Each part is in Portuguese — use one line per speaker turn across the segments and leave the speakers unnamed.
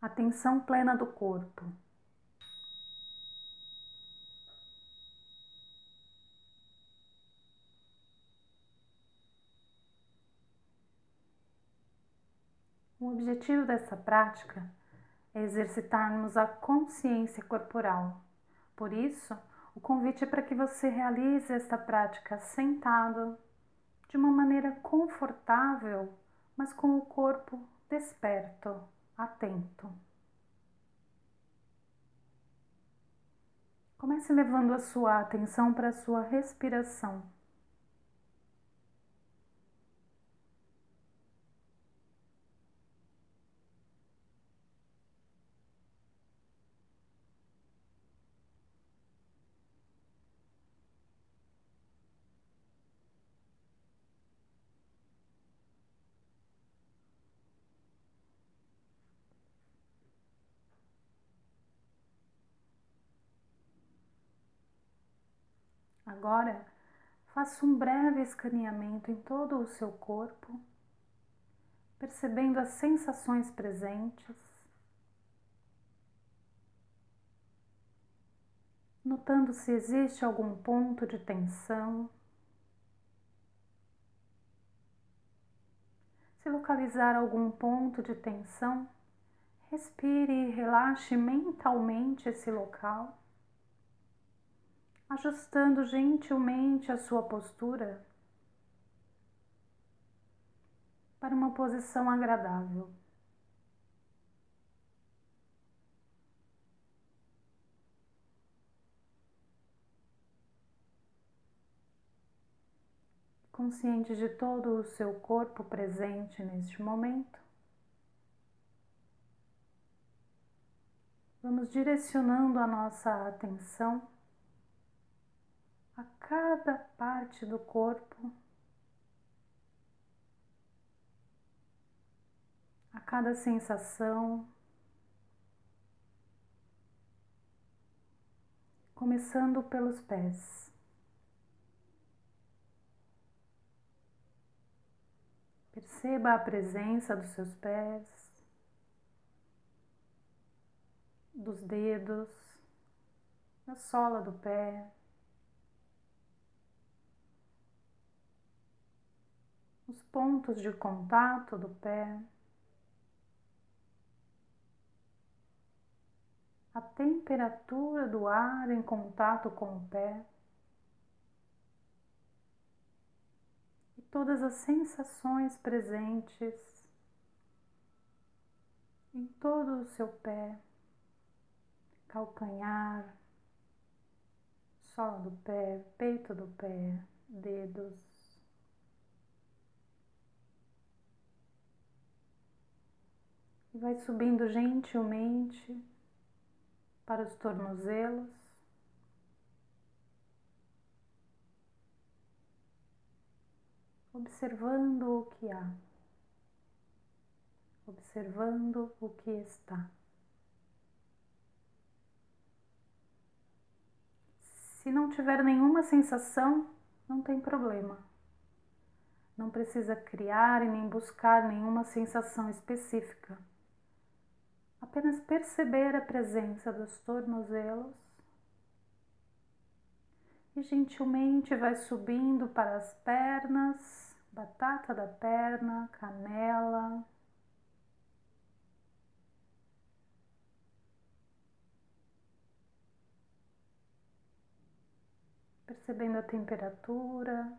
atenção plena do corpo. O objetivo dessa prática é exercitarmos a consciência corporal. Por isso, o convite é para que você realize esta prática sentado, de uma maneira confortável, mas com o corpo desperto, atento. Comece levando a sua atenção para a sua respiração. Agora, faça um breve escaneamento em todo o seu corpo, percebendo as sensações presentes, notando se existe algum ponto de tensão. Se localizar algum ponto de tensão, respire e relaxe mentalmente esse local ajustando gentilmente a sua postura para uma posição agradável. Consciente de todo o seu corpo presente neste momento, vamos direcionando a nossa atenção a cada parte do corpo, a cada sensação, começando pelos pés. Perceba a presença dos seus pés, dos dedos, da sola do pé. Pontos de contato do pé, a temperatura do ar em contato com o pé. E todas as sensações presentes em todo o seu pé, calcanhar, sola do pé, peito do pé, dedos. E vai subindo gentilmente para os tornozelos. Observando o que há, observando o que está. Se não tiver nenhuma sensação, não tem problema. Não precisa criar e nem buscar nenhuma sensação específica apenas perceber a presença dos tornozelos e gentilmente vai subindo para as pernas, batata da perna, canela. Percebendo a temperatura,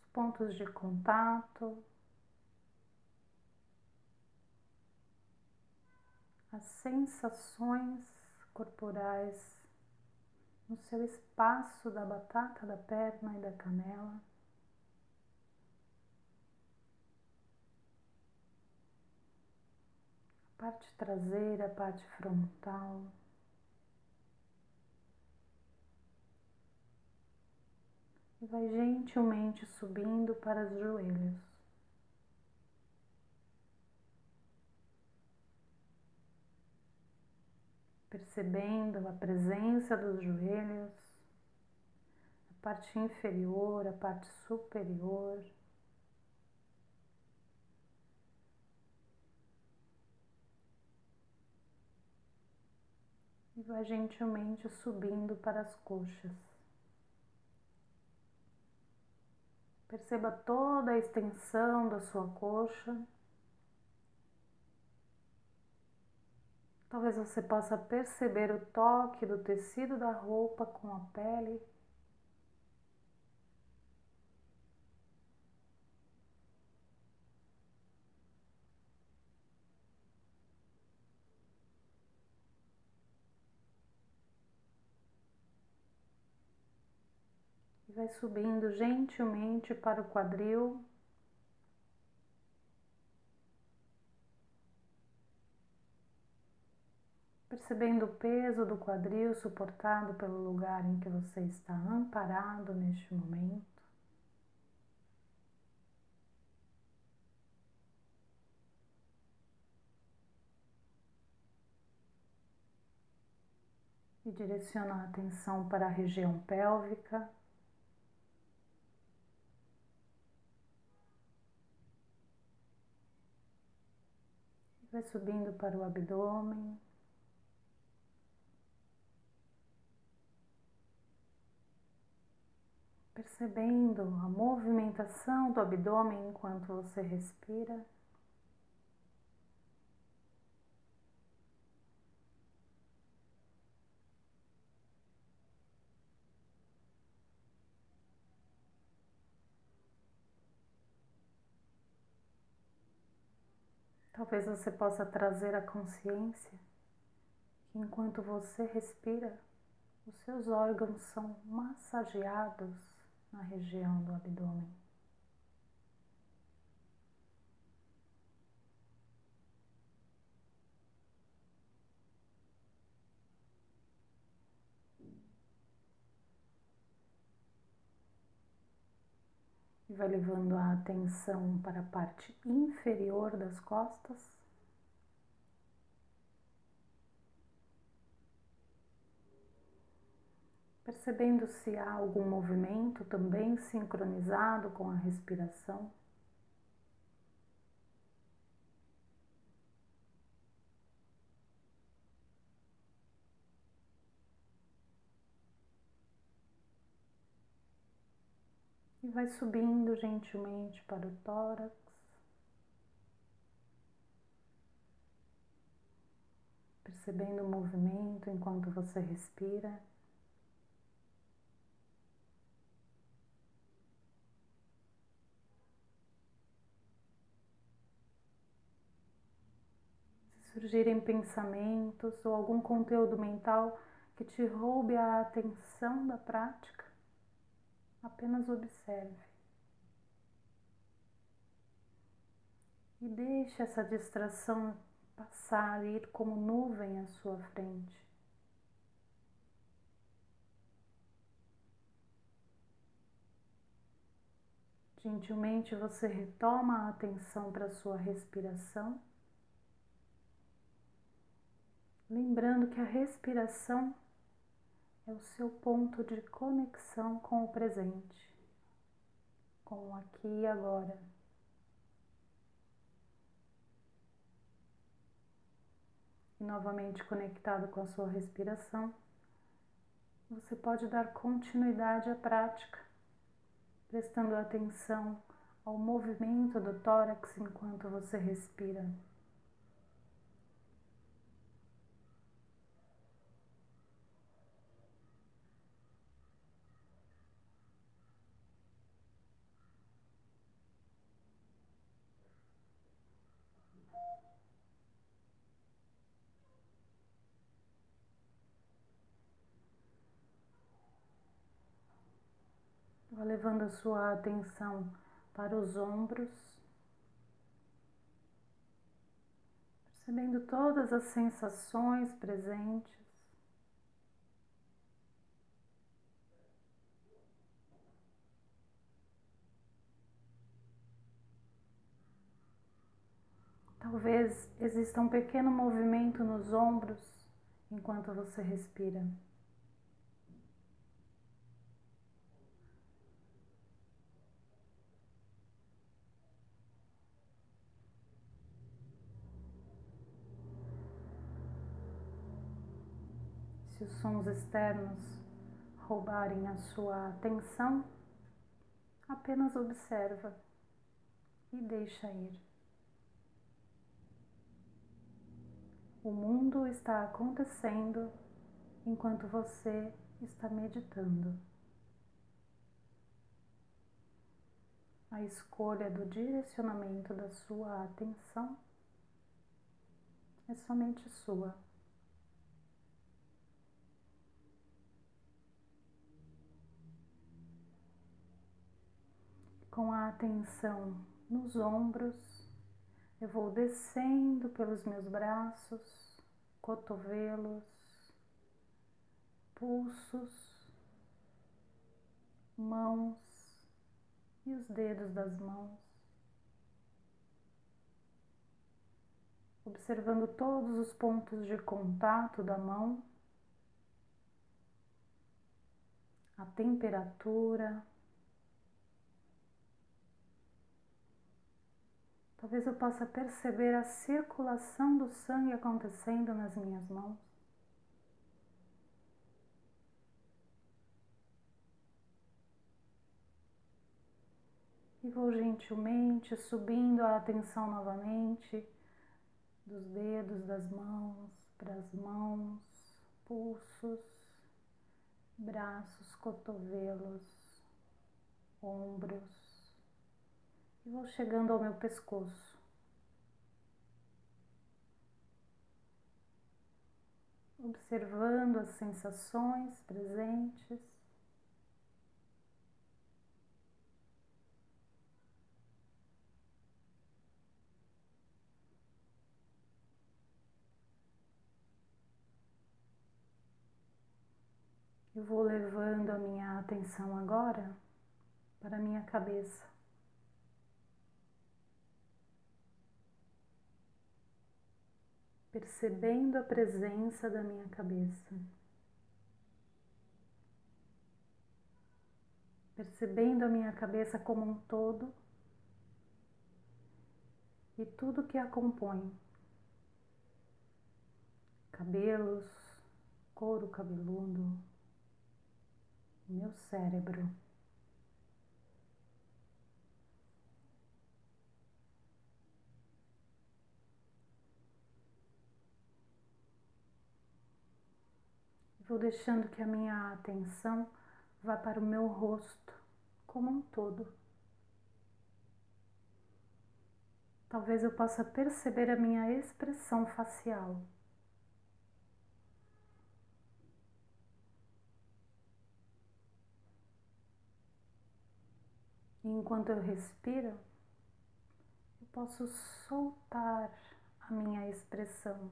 os pontos de contato. As sensações corporais no seu espaço da batata da perna e da canela. A parte traseira, a parte frontal. E vai gentilmente subindo para os joelhos. percebendo a presença dos joelhos, a parte inferior, a parte superior. E vai gentilmente subindo para as coxas. Perceba toda a extensão da sua coxa. Talvez você possa perceber o toque do tecido da roupa com a pele. E vai subindo gentilmente para o quadril. Percebendo o peso do quadril suportado pelo lugar em que você está amparado neste momento. E direciona a atenção para a região pélvica. Vai subindo para o abdômen. Percebendo a movimentação do abdômen enquanto você respira. Talvez você possa trazer a consciência que enquanto você respira, os seus órgãos são massageados na região do abdômen. E vai levando a atenção para a parte inferior das costas. Percebendo se há algum movimento também sincronizado com a respiração. E vai subindo gentilmente para o tórax. Percebendo o movimento enquanto você respira. Surgirem pensamentos ou algum conteúdo mental que te roube a atenção da prática, apenas observe. E deixe essa distração passar, ir como nuvem à sua frente. Gentilmente você retoma a atenção para a sua respiração. Lembrando que a respiração é o seu ponto de conexão com o presente, com o aqui e agora. E novamente conectado com a sua respiração, você pode dar continuidade à prática, prestando atenção ao movimento do tórax enquanto você respira. Levando a sua atenção para os ombros, percebendo todas as sensações presentes. Talvez exista um pequeno movimento nos ombros enquanto você respira. Se os sons externos roubarem a sua atenção, apenas observa e deixa ir. O mundo está acontecendo enquanto você está meditando. A escolha do direcionamento da sua atenção é somente sua. Com a atenção nos ombros, eu vou descendo pelos meus braços, cotovelos, pulsos, mãos e os dedos das mãos, observando todos os pontos de contato da mão, a temperatura. Talvez eu possa perceber a circulação do sangue acontecendo nas minhas mãos. E vou gentilmente subindo a atenção novamente dos dedos das mãos para as mãos, pulsos, braços, cotovelos, ombros. E vou chegando ao meu pescoço. Observando as sensações presentes. Eu vou levando a minha atenção agora para a minha cabeça. Percebendo a presença da minha cabeça. Percebendo a minha cabeça como um todo e tudo que a compõe. Cabelos, couro cabeludo, meu cérebro. Vou deixando que a minha atenção vá para o meu rosto como um todo. Talvez eu possa perceber a minha expressão facial. E enquanto eu respiro, eu posso soltar a minha expressão.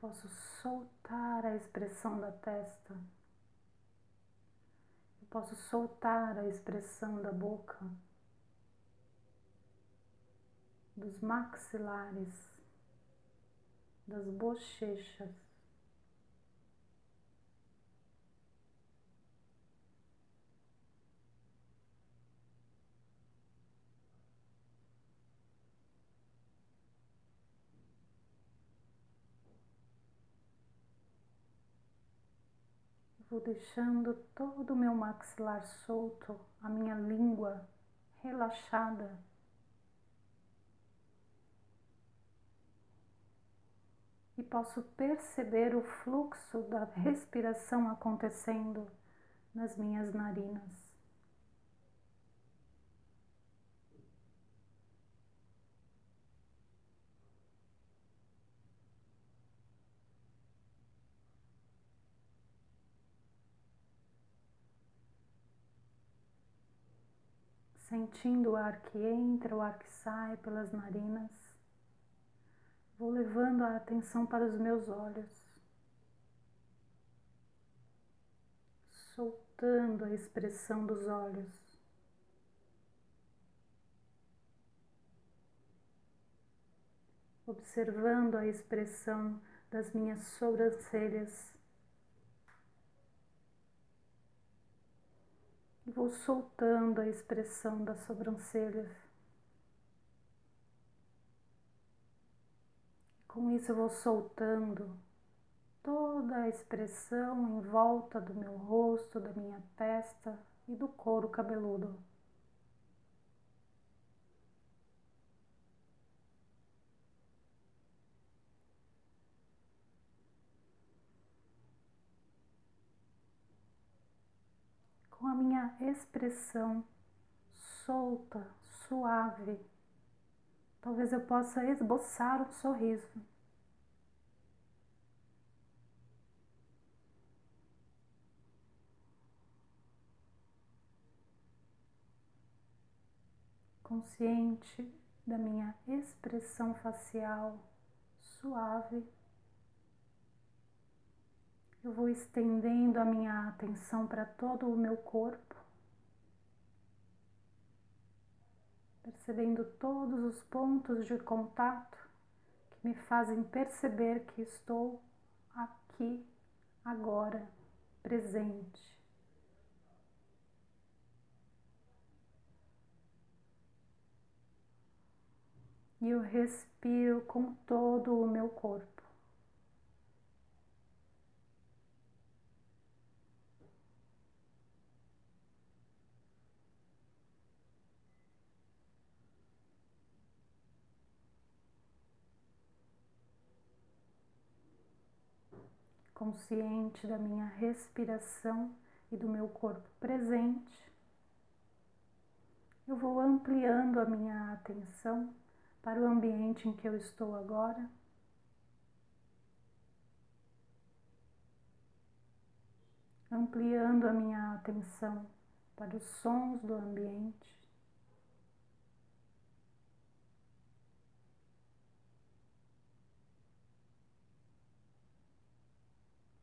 Posso soltar a expressão da testa. Eu posso soltar a expressão da boca, dos maxilares, das bochechas. Deixando todo o meu maxilar solto, a minha língua relaxada. E posso perceber o fluxo da respiração acontecendo nas minhas narinas. Sentindo o ar que entra, o ar que sai pelas narinas. Vou levando a atenção para os meus olhos, soltando a expressão dos olhos. Observando a expressão das minhas sobrancelhas e vou soltando a expressão das sobrancelhas. Com isso, eu vou soltando toda a expressão em volta do meu rosto, da minha testa e do couro cabeludo. Com a minha expressão solta, suave, talvez eu possa esboçar um sorriso. consciente da minha expressão facial suave, eu vou estendendo a minha atenção para todo o meu corpo, percebendo todos os pontos de contato que me fazem perceber que estou aqui, agora, presente. e eu respiro com todo o meu corpo. Consciente da minha respiração e do meu corpo presente, eu vou ampliando a minha atenção para o ambiente em que eu estou agora. Ampliando a minha atenção para os sons do ambiente.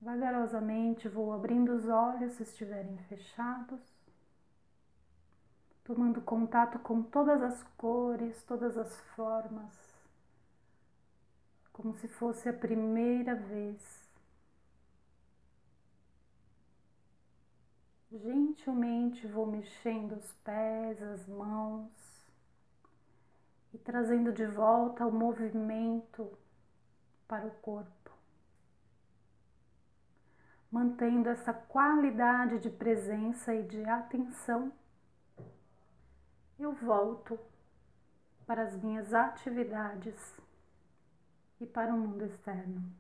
Vagarosamente vou abrindo os olhos se estiverem fechados tomando contato com todas as cores, todas as formas, como se fosse a primeira vez. Gentilmente vou mexendo os pés, as mãos e trazendo de volta o movimento para o corpo, mantendo essa qualidade de presença e de atenção eu volto para as minhas atividades e para o mundo externo.